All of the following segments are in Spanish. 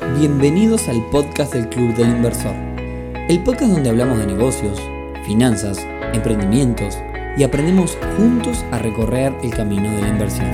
Bienvenidos al podcast del Club del Inversor, el podcast donde hablamos de negocios, finanzas, emprendimientos y aprendemos juntos a recorrer el camino de la inversión.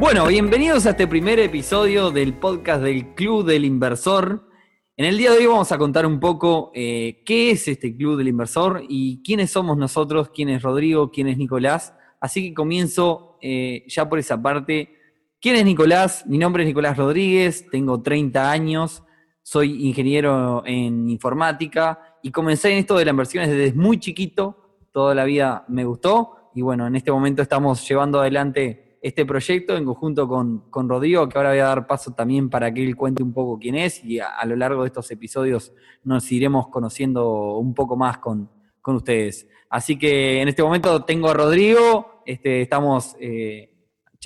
Bueno, bienvenidos a este primer episodio del podcast del Club del Inversor. En el día de hoy vamos a contar un poco eh, qué es este Club del Inversor y quiénes somos nosotros, quién es Rodrigo, quién es Nicolás. Así que comienzo eh, ya por esa parte ¿Quién es Nicolás? Mi nombre es Nicolás Rodríguez, tengo 30 años, soy ingeniero en informática y comencé en esto de las inversiones desde muy chiquito, toda la vida me gustó y bueno, en este momento estamos llevando adelante este proyecto en conjunto con, Rodrigo, que ahora voy a dar paso también para que él cuente un poco quién es y a, lo largo de estos episodios nos iremos conociendo un poco más con, ustedes. Así que en este momento tengo a Rodrigo, este, estamos... Eh,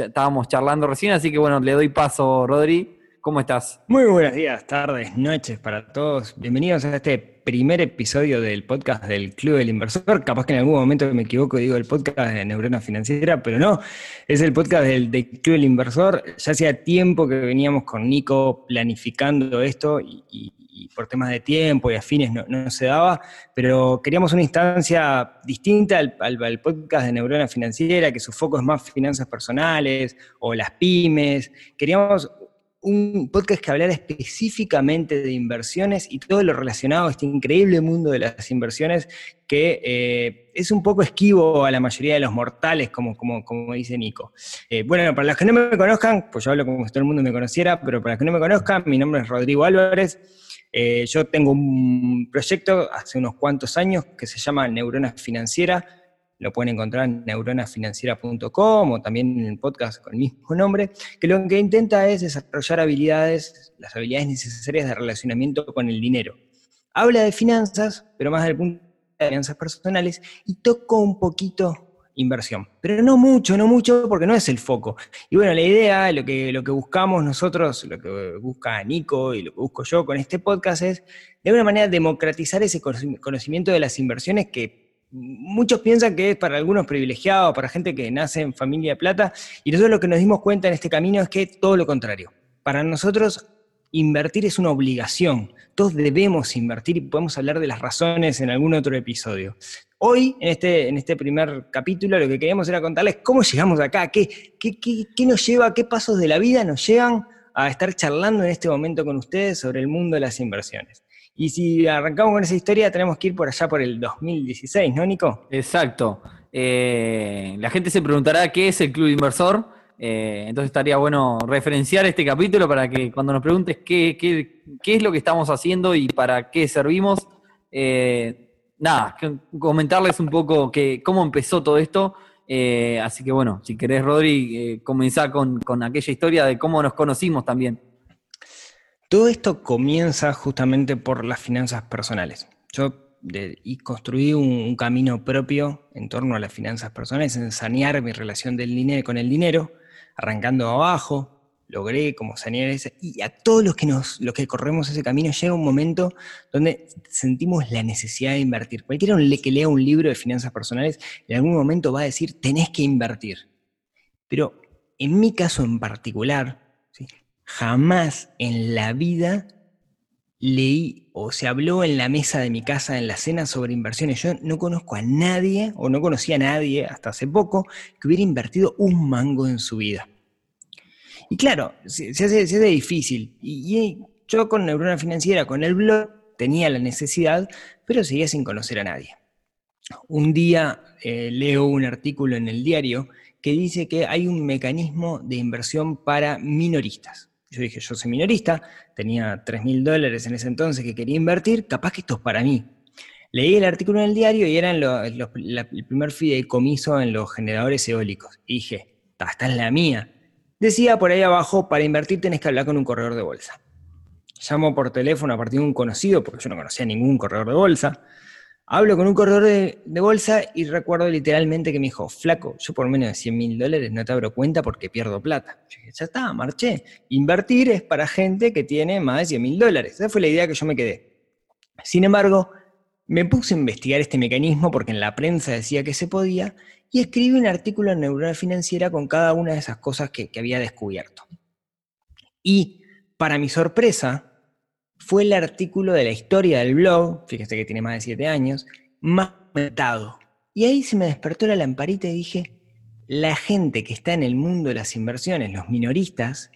estábamos charlando recién, así que bueno, le doy paso, Rodri. ¿Cómo estás? Muy buenos días, tardes, noches para todos. Bienvenidos a este primer episodio del podcast del Club del Inversor. Capaz que en algún momento me equivoco y digo el podcast de Neurona Financiera, pero no, es el podcast del, Club del Inversor. Ya hacía tiempo que veníamos con Nico planificando esto y por temas de tiempo y afines no, se daba, pero queríamos una instancia distinta al, al, podcast de Neurona Financiera, que su foco es más finanzas personales o las pymes. Queríamos un podcast que hablara específicamente de inversiones y todo lo relacionado a este increíble mundo de las inversiones que eh, es un poco esquivo a la mayoría de los mortales, como, como, como dice Nico. Eh, bueno, para los que no me conozcan, pues yo hablo como si todo el mundo me conociera, pero para los que no me conozcan, mi nombre es Rodrigo Álvarez. Eh, yo tengo un proyecto hace unos cuantos años que se llama Neurona Financiera. Lo pueden encontrar en neuronafinanciera.com o también en el podcast con el mismo nombre, que lo que intenta es desarrollar habilidades, las habilidades necesarias de relacionamiento con el dinero. Habla de finanzas, pero más del punto de finanzas personales, y toco un poquito inversión. Pero no mucho, no mucho, porque no es el foco. Y bueno, la idea, lo que, lo que buscamos nosotros, lo que busca Nico y lo que busco yo con este podcast es, de alguna manera, democratizar ese conocimiento de las inversiones que muchos piensan que es para algunos privilegiados, para gente que nace en familia de plata, y nosotros lo que nos dimos cuenta en este camino es que todo lo contrario. Para nosotros invertir es una obligación. Todos debemos invertir y podemos hablar de las razones en algún otro episodio. Hoy, en este, en este primer capítulo, lo que queríamos era contarles cómo llegamos acá, qué, qué, qué, nos lleva, qué pasos de la vida nos llevan a estar charlando en este momento con ustedes sobre el mundo de las inversiones. Y si arrancamos con esa historia, tenemos que ir por allá por el 2016, ¿no, Nico? Exacto. Eh, la gente se preguntará qué es el Club Inversor. Eh, entonces estaría bueno referenciar este capítulo para que cuando nos preguntes qué, qué, es lo que estamos haciendo y para qué servimos, eh, nada, comentarles un poco que, cómo empezó todo esto. Así que bueno, si querés, Rodri, comenzar con, con aquella historia de cómo nos conocimos también. Todo esto comienza justamente por las finanzas personales. Yo y construí un, camino propio en torno a las finanzas personales, en sanear mi relación del dinero con el dinero, arrancando abajo, logré como sanear ese, y a todos los que, nos, los que corremos ese camino llega un momento donde sentimos la necesidad de invertir. Cualquiera que lea un libro de finanzas personales en algún momento va a decir, tenés que invertir. Pero en mi caso en particular, jamás en la vida leí o se habló en la mesa de mi casa en la cena sobre inversiones. Yo no conozco a nadie o no conocía a nadie hasta hace poco que hubiera invertido un mango en su vida. Y claro, se, hace, difícil. Y, yo con Neurona Financiera, con el blog, tenía la necesidad, pero seguía sin conocer a nadie. Un día eh, leo un artículo en el diario que dice que hay un mecanismo de inversión para minoristas. Yo dije, yo soy minorista, tenía 3 mil dólares en ese entonces que quería invertir, capaz que esto es para mí. Leí el artículo en el diario y era el primer fideicomiso en los generadores eólicos. Y dije, esta es la mía. Decía por ahí abajo, para invertir tenés que hablar con un corredor de bolsa. Llamo por teléfono a partir de un conocido, porque yo no conocía ningún corredor de bolsa. Hablo con un corredor de, bolsa y recuerdo literalmente que me dijo, flaco, yo por menos de 100 mil dólares no te abro cuenta porque pierdo plata. Yo dije, ya está, marché. Invertir es para gente que tiene más de 100 mil dólares. Esa fue la idea que yo me quedé. Sin embargo, me puse a investigar este mecanismo porque en la prensa decía que se podía y escribí un artículo en Neurona Financiera con cada una de esas cosas que, que había descubierto. Y para mi sorpresa, fue el artículo de la historia del blog, fíjese que tiene más de siete años, más comentado. Y ahí se me despertó la lamparita y dije, la gente que está en el mundo de las inversiones, los minoristas,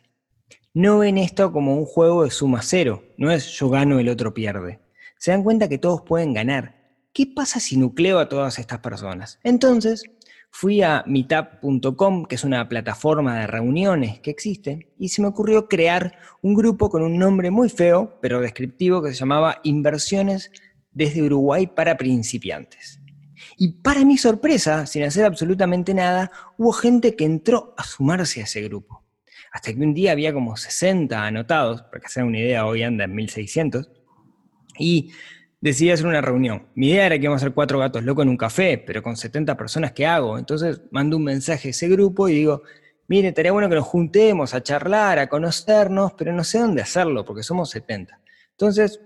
no ven esto como un juego de suma cero, no es yo gano, el otro pierde. Se dan cuenta que todos pueden ganar. ¿Qué pasa si nucleo a todas estas personas? Entonces, fui a meetup.com, que es una plataforma de reuniones que existe, y se me ocurrió crear un grupo con un nombre muy feo, pero descriptivo, que se llamaba Inversiones desde Uruguay para principiantes. Y para mi sorpresa, sin hacer absolutamente nada, hubo gente que entró a sumarse a ese grupo. Hasta que un día había como 60 anotados, para que se una idea, hoy anda en 1600, y decidí hacer una reunión. Mi idea era que íbamos a hacer cuatro gatos locos en un café, pero con 70 personas, ¿qué hago? Entonces mando un mensaje a ese grupo y digo, mire, estaría bueno que nos juntemos a charlar, a conocernos, pero no sé dónde hacerlo, porque somos 70. Entonces,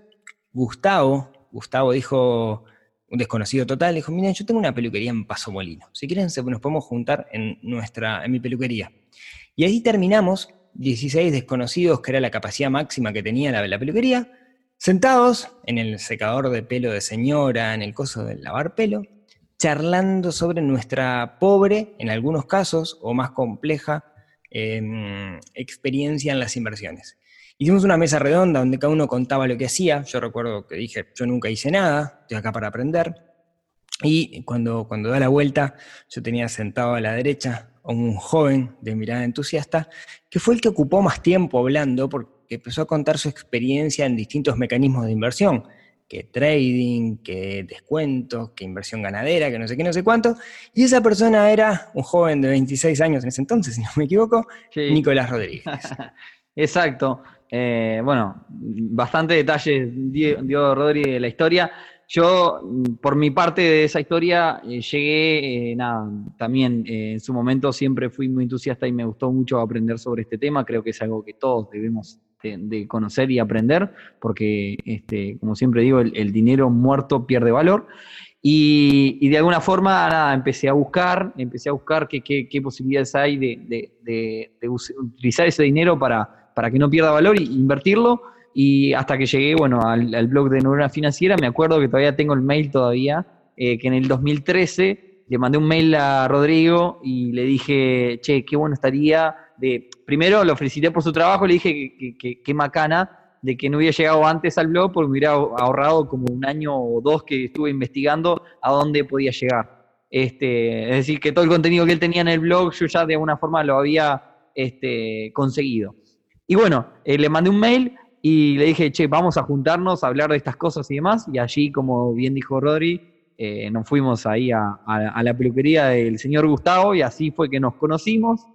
Gustavo, Gustavo dijo, un desconocido total, dijo, miren, yo tengo una peluquería en Paso Molino. Si quieren, nos podemos juntar en, nuestra, en mi peluquería. Y ahí terminamos, 16 desconocidos, que era la capacidad máxima que tenía la peluquería, Sentados en el secador de pelo de señora, en el coso de lavar pelo, charlando sobre nuestra pobre, en algunos casos, o más compleja, em, experiencia en las inversiones. Hicimos una mesa redonda donde cada uno contaba lo que hacía. Yo recuerdo que dije, yo nunca hice nada, estoy acá para aprender. Y cuando, cuando da la vuelta, yo tenía sentado a la derecha a un joven de mirada entusiasta, que fue el que ocupó más tiempo hablando, porque empezó a contar su experiencia en distintos mecanismos de inversión, que trading, que descuentos, que inversión ganadera, que no sé qué, no sé cuánto. Y esa persona era un joven de 26 años en ese entonces, si no me equivoco, Nicolás Rodríguez. Exacto. Eh, bueno, bastante detalles dio, Rodríguez de la historia. Yo, por mi parte de esa historia, eh, llegué, eh, nada, también en su momento siempre fui muy entusiasta y me gustó mucho aprender sobre este tema. Creo que es algo que todos debemos de, conocer y aprender, porque, este, como siempre digo, el, dinero muerto pierde valor. Y, de alguna forma, nada, empecé a buscar, empecé a buscar qué, qué, posibilidades hay de, utilizar ese dinero para, para que no pierda valor e invertirlo. Y hasta que llegué, bueno, al, blog de Neurona Financiera, me acuerdo que todavía tengo el mail todavía, eh, que en el 2013 le mandé un mail a Rodrigo y le dije, che, qué bueno estaría de, primero lo felicité por su trabajo, le dije que, que, macana de que no hubiera llegado antes al blog porque me hubiera ahorrado como un año o dos que estuve investigando a dónde podía llegar. Este, es decir, que todo el contenido que él tenía en el blog yo ya de alguna forma lo había este, conseguido. Y bueno, eh, le mandé un mail y le dije, che, vamos a juntarnos a hablar de estas cosas y demás. Y allí, como bien dijo Rodri, eh, nos fuimos ahí a, a, la peluquería del señor Gustavo y así fue que nos conocimos.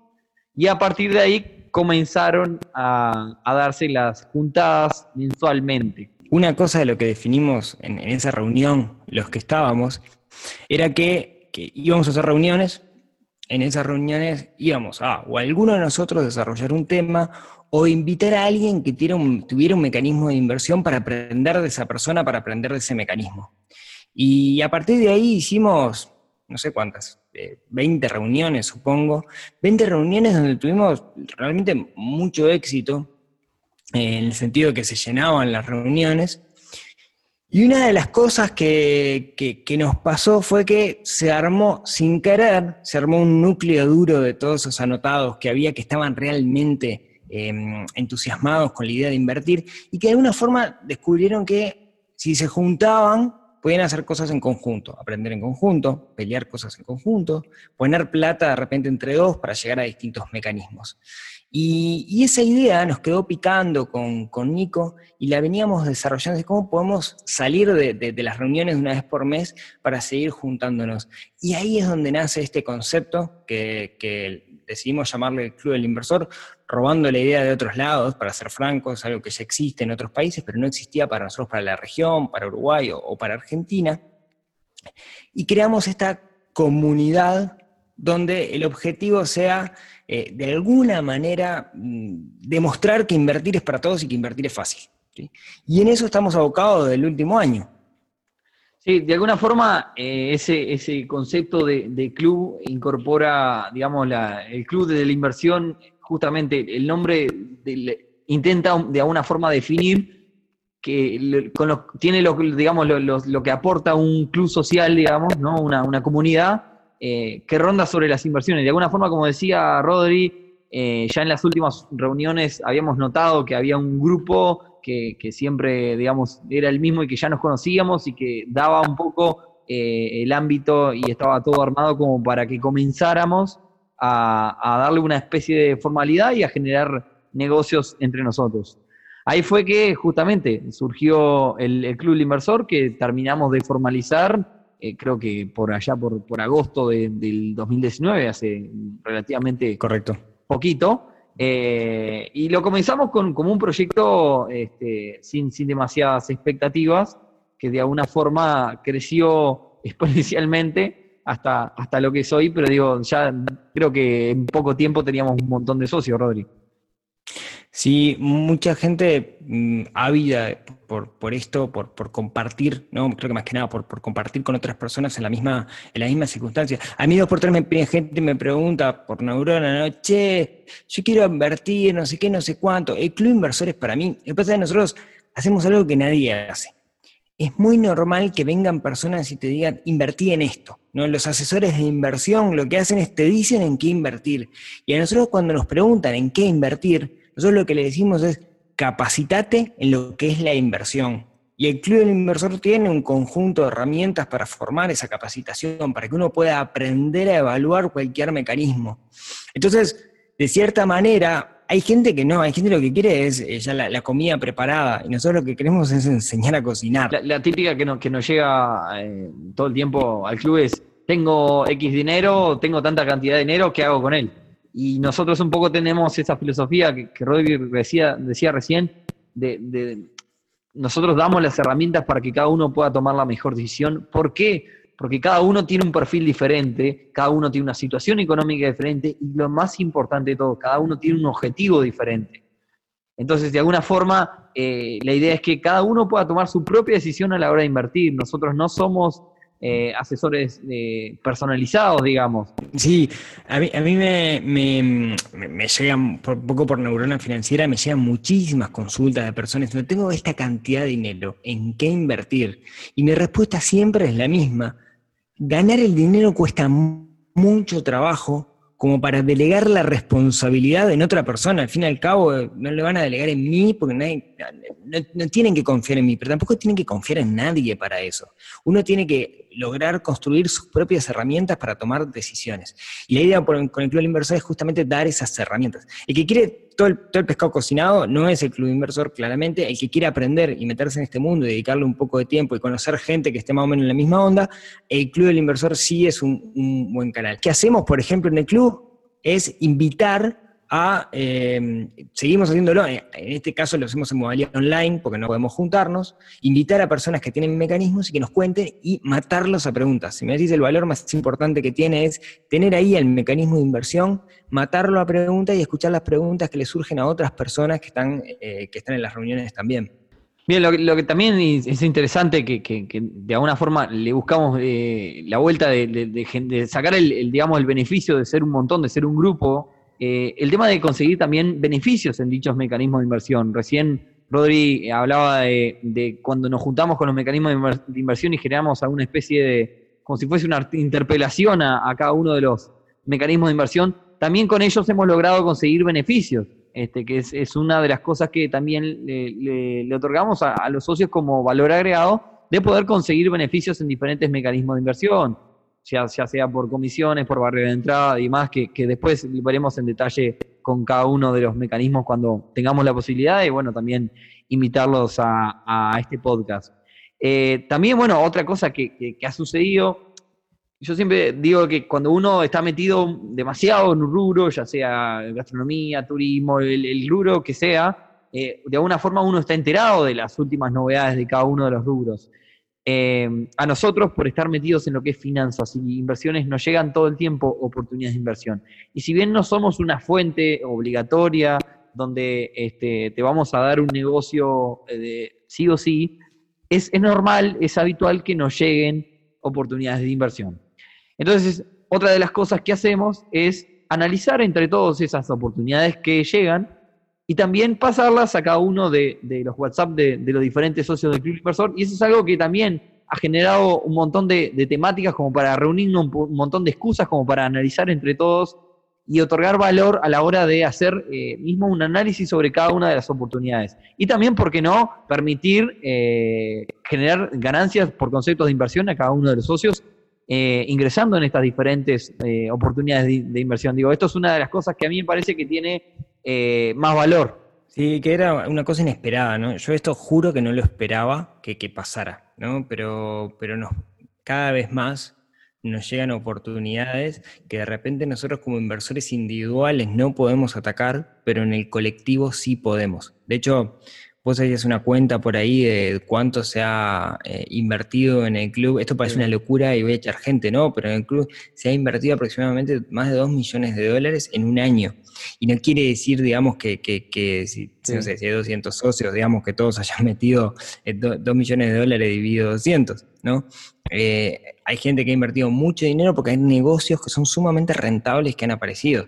Y a partir de ahí comenzaron a, darse las juntadas mensualmente. Una cosa de lo que definimos en, esa reunión, los que estábamos, era que, íbamos a hacer reuniones, en esas reuniones íbamos a o alguno de nosotros desarrollar un tema o invitar a alguien que tuviera un, tuviera un mecanismo de inversión para aprender de esa persona, para aprender de ese mecanismo. Y a partir de ahí hicimos no sé cuántas, 20 eh, reuniones supongo, 20 reuniones donde tuvimos realmente mucho éxito, en el sentido que se llenaban las reuniones. Y una de las cosas que, nos pasó fue que se armó, sin querer, se armó un núcleo duro de todos esos anotados que había que estaban realmente em, entusiasmados con la idea de invertir y que de alguna forma descubrieron que si se juntaban pueden hacer cosas en conjunto, aprender en conjunto, pelear cosas en conjunto, poner plata de repente entre dos para llegar a distintos mecanismos. Y, esa idea nos quedó picando con, Nico y la veníamos desarrollando de cómo podemos salir de, las reuniones de una vez por mes para seguir juntándonos. Y ahí es donde nace este concepto que, decidimos llamarle el Club del Inversor, robando la idea de otros lados, para ser francos, algo que ya existe en otros países, pero no existía para nosotros, para la región, para Uruguay o, para Argentina. Y creamos esta comunidad donde el objetivo sea, eh, de alguna manera, mm, demostrar que invertir es para todos y que invertir es fácil. Y en eso estamos abocados del último año. Sí, de alguna forma eh, ese, ese concepto de, club incorpora, digamos, el club de la inversión, justamente el nombre intenta de alguna forma definir que tiene lo, digamos, lo, que aporta un club social, digamos, ¿no? una, comunidad eh, que ronda sobre las inversiones. De alguna forma, como decía Rodri, eh, ya en las últimas reuniones habíamos notado que había un grupo que, siempre, digamos, era el mismo y que ya nos conocíamos y que daba un poco eh, el ámbito y estaba todo armado como para que comenzáramos a darle una especie de formalidad y a generar negocios entre nosotros. Ahí fue que justamente surgió el, Club del Inversor, que terminamos de formalizar, eh, creo que por allá, por, por agosto del 2019, hace relativamente Correcto. poquito. Eh, y lo comenzamos con, como un proyecto este, sin, sin demasiadas expectativas, que de alguna forma creció exponencialmente hasta, hasta lo que soy, pero digo, ya creo que en poco tiempo teníamos un montón de socios, Rodri. Sí, mucha gente mm, ávida por, esto, por, compartir, ¿no? Creo que más que nada por, por, compartir con otras personas en la misma, en la misma circunstancia. A mí dos por tres me gente me pregunta por neurona, ¿no? Che, yo quiero invertir, no sé qué, no sé cuánto. El club inversores para mí, lo que pasa es que nosotros hacemos algo que nadie hace. Es muy normal que vengan personas y te digan, invertí en esto. ¿no? Los asesores de inversión lo que hacen es te dicen en qué invertir. Y a nosotros cuando nos preguntan en qué invertir, nosotros lo que le decimos es capacitate en lo que es la inversión. Y el Club del Inversor tiene un conjunto de herramientas para formar esa capacitación, para que uno pueda aprender a evaluar cualquier mecanismo. Entonces, de cierta manera, hay gente que no, hay gente que lo que quiere es eh, ya la, comida preparada, y nosotros lo que queremos es enseñar a cocinar. La, típica que, que nos llega eh, todo el tiempo al club es, tengo X dinero, tengo tanta cantidad de dinero, ¿qué hago con él? Y nosotros un poco tenemos esa filosofía que, que decía, decía recién, de, nosotros damos las herramientas para que cada uno pueda tomar la mejor decisión. ¿Por qué? Porque cada uno tiene un perfil diferente, cada uno tiene una situación económica diferente y lo más importante de todo, cada uno tiene un objetivo diferente. Entonces, de alguna forma, eh, la idea es que cada uno pueda tomar su propia decisión a la hora de invertir. Nosotros no somos eh, asesores eh, personalizados, digamos. Sí, a mí, a mí me, me, llegan, por, poco por neurona financiera, me llegan muchísimas consultas de personas, no tengo esta cantidad de dinero, ¿en qué invertir? Y mi respuesta siempre es la misma. Ganar el dinero cuesta mucho trabajo, como para delegar la responsabilidad en otra persona. Al fin y al cabo, no le van a delegar en mí porque no, tienen que confiar en mí, pero tampoco tienen que confiar en nadie para eso. Uno tiene que lograr construir sus propias herramientas para tomar decisiones. Y la idea con el Club Inversor es justamente dar esas herramientas. El que quiere todo el, todo el pescado cocinado no es el Club Inversor, claramente. El que quiere aprender y meterse en este mundo y dedicarle un poco de tiempo y conocer gente que esté más o menos en la misma onda, el Club del Inversor sí es un, un buen canal. ¿Qué hacemos, por ejemplo, en el club? Es invitar a, eh, seguimos haciéndolo, en este caso lo hacemos en modalidad online porque no podemos juntarnos, invitar a personas que tienen mecanismos y que nos cuenten y matarlos a preguntas. Si me decís el valor más importante que tiene es tener ahí el mecanismo de inversión, matarlo a preguntas y escuchar las preguntas que le surgen a otras personas que están, eh, que están en las reuniones también. Bien, lo, que también es interesante que, que, de alguna forma le buscamos eh, la vuelta de, sacar el, digamos, el beneficio de ser un montón, de ser un grupo, eh, el tema de conseguir también beneficios en dichos mecanismos de inversión. Recién Rodri hablaba de, cuando nos juntamos con los mecanismos de inversión y generamos alguna especie de, como si fuese una interpelación a, cada uno de los mecanismos de inversión, también con ellos hemos logrado conseguir beneficios, este, que es, una de las cosas que también le, otorgamos a los socios como valor agregado de poder conseguir beneficios en diferentes mecanismos de inversión ya, sea por comisiones, por barrio de entrada y demás, que, después veremos en detalle con cada uno de los mecanismos cuando tengamos la posibilidad y bueno, también invitarlos a, este podcast. Eh, también, bueno, otra cosa que, ha sucedido, yo siempre digo que cuando uno está metido demasiado en un rubro, ya sea gastronomía, turismo, el, rubro que sea, eh, de alguna forma uno está enterado de las últimas novedades de cada uno de los rubros. Eh, a nosotros, por estar metidos en lo que es finanzas y inversiones, nos llegan todo el tiempo oportunidades de inversión. Y si bien no somos una fuente obligatoria donde este, te vamos a dar un negocio eh, de sí o sí, es, normal, es habitual que nos lleguen oportunidades de inversión. Entonces, otra de las cosas que hacemos es analizar entre todas esas oportunidades que llegan y también pasarlas a cada uno de, los WhatsApp de, los diferentes socios del Club Inversor. Y eso es algo que también ha generado un montón de, temáticas como para reunirnos, un, montón de excusas como para analizar entre todos y otorgar valor a la hora de hacer eh, mismo un análisis sobre cada una de las oportunidades. Y también, ¿por qué no?, permitir eh, generar ganancias por conceptos de inversión a cada uno de los socios eh, ingresando en estas diferentes oportunidades de, inversión. Digo, esto es una de las cosas que a mí me parece que tiene más valor. Sí, que era una cosa inesperada, ¿no? Yo esto juro que no lo esperaba que, que pasara, ¿no? Pero, pero no, cada vez más nos llegan oportunidades que de repente nosotros como inversores individuales no podemos atacar, pero en el colectivo sí podemos. De hecho, vos harías una cuenta por ahí de cuánto se ha eh, invertido en el club. Esto parece una locura y voy a echar gente, ¿no? Pero en el club se ha invertido aproximadamente más de 2 millones de dólares en un año. Y no quiere decir, digamos, que, si, no sé, si hay 200 socios, digamos, que todos hayan metido 2 eh, millones de dólares dividido 200, ¿no? Eh, hay gente que ha invertido mucho dinero porque hay negocios que son sumamente rentables que han aparecido.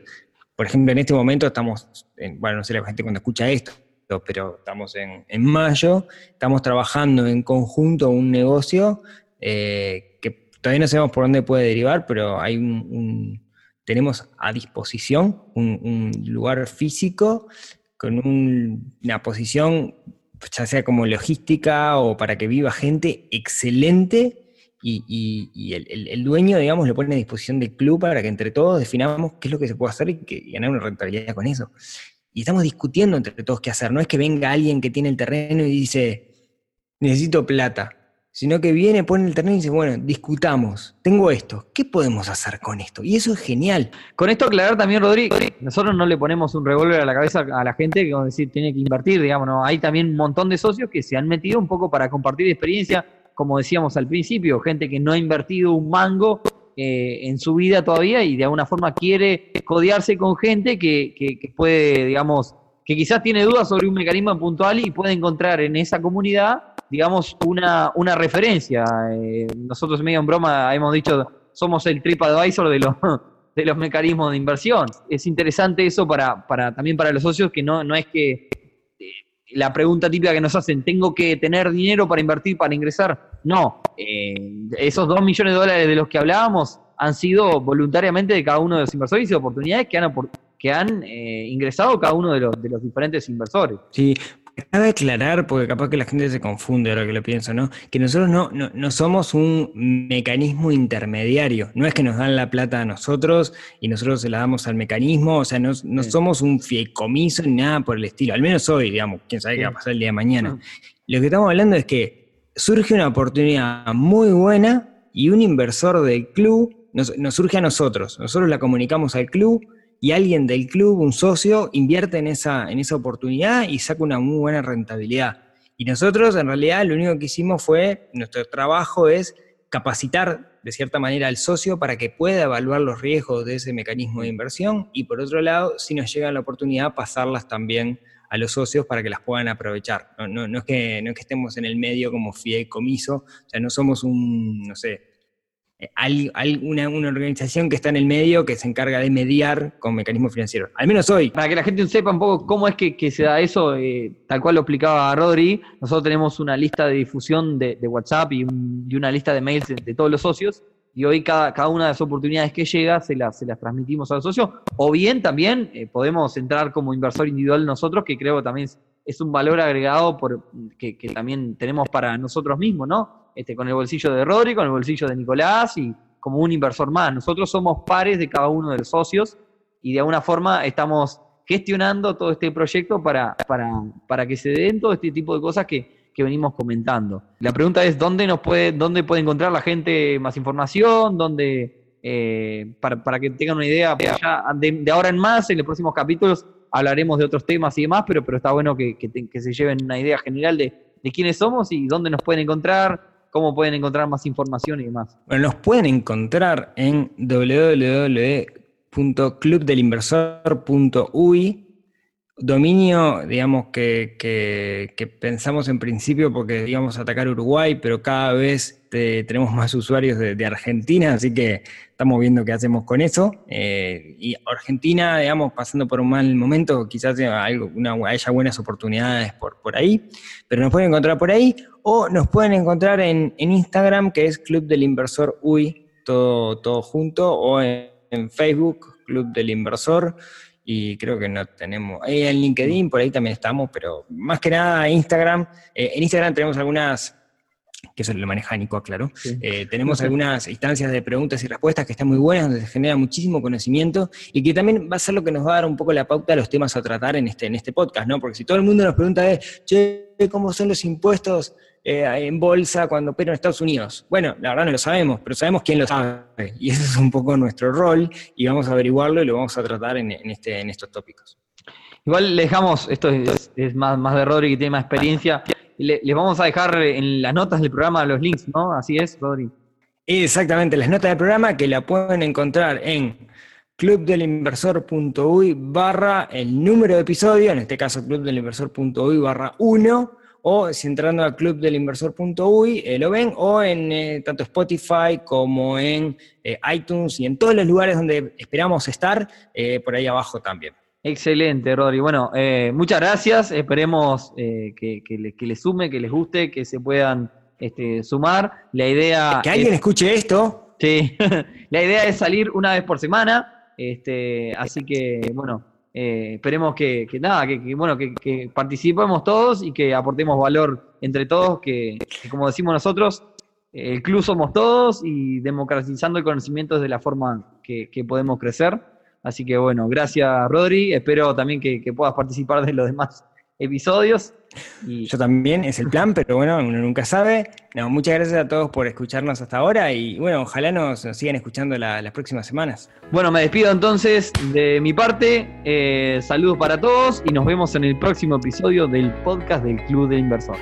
Por ejemplo, en este momento estamos, bueno, no sé la gente cuando escucha esto, pero estamos en, mayo, estamos trabajando en conjunto un negocio eh, que todavía no sabemos por dónde puede derivar, pero hay un, tenemos a disposición un, lugar físico con una posición, ya sea como logística o para que viva gente, excelente. Y, el, dueño, digamos, lo pone a disposición del club para que entre todos definamos qué es lo que se puede hacer y, que, y ganar una rentabilidad con eso y estamos discutiendo entre todos qué hacer. No es que venga alguien que tiene el terreno y dice, necesito plata, sino que viene, pone el terreno y dice, bueno, discutamos, tengo esto, ¿qué podemos hacer con esto? Y eso es genial. Con esto aclarar también, Rodrigo, nosotros no le ponemos un revólver a la cabeza a la gente que decir, tiene que invertir, digamos, ¿no? hay también un montón de socios que se han metido un poco para compartir experiencia, como decíamos al principio, gente que no ha invertido un mango eh, en su vida todavía y de alguna forma quiere codearse con gente que, puede, digamos, que quizás tiene dudas sobre un mecanismo puntual y puede encontrar en esa comunidad, digamos, una, una referencia. Eh, nosotros medio en broma hemos dicho, somos el TripAdvisor de los, de los mecanismos de inversión. Es interesante eso para, para también para los socios, que no, no es que la pregunta típica que nos hacen, ¿tengo que tener dinero para invertir, para ingresar? No, eh, esos dos millones de dólares de los que hablábamos han sido voluntariamente de cada uno de los inversores y oportunidades que han, que han eh, ingresado cada uno de los, de los diferentes inversores. Sí, Cabe aclarar, porque capaz que la gente se confunde ahora que lo pienso, ¿no? Que nosotros no, no, somos un mecanismo intermediario. No es que nos dan la plata a nosotros y nosotros se la damos al mecanismo. O sea, no, somos un fiecomiso ni nada por el estilo. Al menos hoy, digamos, quién sabe qué va a pasar el día de mañana. Lo que estamos hablando es que surge una oportunidad muy buena y un inversor del club nos, nos surge a nosotros. Nosotros la comunicamos al club y alguien del club, un socio, invierte en esa, en esa oportunidad y saca una muy buena rentabilidad. Y nosotros en realidad lo único que hicimos fue, nuestro trabajo es capacitar de cierta manera al socio para que pueda evaluar los riesgos de ese mecanismo de inversión y por otro lado, si nos llega la oportunidad, pasarlas también a los socios para que las puedan aprovechar. No, es, que, no es que estemos en el medio como fideicomiso, o sea, no somos un, no sé, hay, una, organización que está en el medio que se encarga de mediar con mecanismos financieros. Al menos hoy. Para que la gente sepa un poco cómo es que, se da eso, eh, tal cual lo explicaba Rodri, nosotros tenemos una lista de difusión de, WhatsApp y, una lista de mails de, todos los socios. Y hoy cada, cada, una de las oportunidades que llega se las, se las transmitimos a los socios. O bien también eh, podemos entrar como inversor individual nosotros, que creo también es, un valor agregado por, que, que también tenemos para nosotros mismos, ¿no? Este, con el bolsillo de Rodri, con el bolsillo de Nicolás y como un inversor más. Nosotros somos pares de cada uno de los socios y de alguna forma estamos gestionando todo este proyecto para, para, que se den todo este tipo de cosas que, venimos comentando. La pregunta es, ¿dónde, nos puede, dónde puede encontrar la gente más información? ¿Dónde, eh, para, que tengan una idea, de, ahora en más, en los próximos capítulos hablaremos de otros temas y demás, pero, pero está bueno que, que se lleven una idea general de, de quiénes somos y dónde nos pueden encontrar, cómo pueden encontrar más información y demás. Bueno, nos pueden encontrar en www.clubdelinversor.ui dominio, digamos, que, pensamos en principio porque íbamos a atacar Uruguay, pero cada vez tenemos más usuarios de, Argentina, así que estamos viendo qué hacemos con eso. Eh, y Argentina, digamos, pasando por un mal momento, quizás algo, una, haya buenas oportunidades por, por ahí, pero nos pueden encontrar por ahí o nos pueden encontrar en, Instagram, que es Club del Inversor UI, todo, todo junto, o en, en Facebook, Club del Inversor y creo que no tenemos. en LinkedIn, por ahí también estamos, pero más que nada Instagram. Eh, en Instagram tenemos algunas, que eso lo maneja Nico, claro. Eh, tenemos algunas instancias de preguntas y respuestas que están muy buenas, donde se genera muchísimo conocimiento y que también va a ser lo que nos va a dar un poco la pauta a los temas a tratar en este, en este podcast, ¿no? Porque si todo el mundo nos pregunta de, che, ¿cómo son los impuestos? Eh, en bolsa cuando pero en Estados Unidos. Bueno, la verdad no lo sabemos, pero sabemos quién lo sabe. Y ese es un poco nuestro rol y vamos a averiguarlo y lo vamos a tratar en, este, en estos tópicos. Igual le dejamos, esto es, más, más de Rodri que tiene más experiencia, le, les vamos a dejar en las notas del programa los links, ¿no? Así es, Rodri. Exactamente, las notas del programa que la pueden encontrar en clubdelinversor.uy barra el número de episodio, en este caso clubdelinversor.uy barra 1, o si entrando a clubdelinversor.uy eh, lo ven, o en eh, tanto Spotify como en eh, iTunes y en todos los lugares donde esperamos estar, por ahí abajo también. Excelente, Rodri. Bueno, muchas gracias. Esperemos que, les sume, que les guste, que se puedan este, sumar. La idea. Que alguien escuche esto. Sí, la idea es salir una vez por semana. Este, así que, bueno, eh, esperemos que, nada, que, bueno, que, participemos todos y que aportemos valor entre todos, que, como decimos nosotros, el club somos todos y democratizando el conocimiento es de la forma que, podemos crecer. Así que bueno, gracias Rodri, espero también que, puedas participar de los demás episodios. Yo también, es el plan, pero bueno, uno nunca sabe. muchas gracias a todos por escucharnos hasta ahora y bueno, ojalá nos, sigan escuchando las próximas semanas. Bueno, me despido entonces de mi parte. Eh, saludos para todos y nos vemos en el próximo episodio del podcast del Club de Inversor.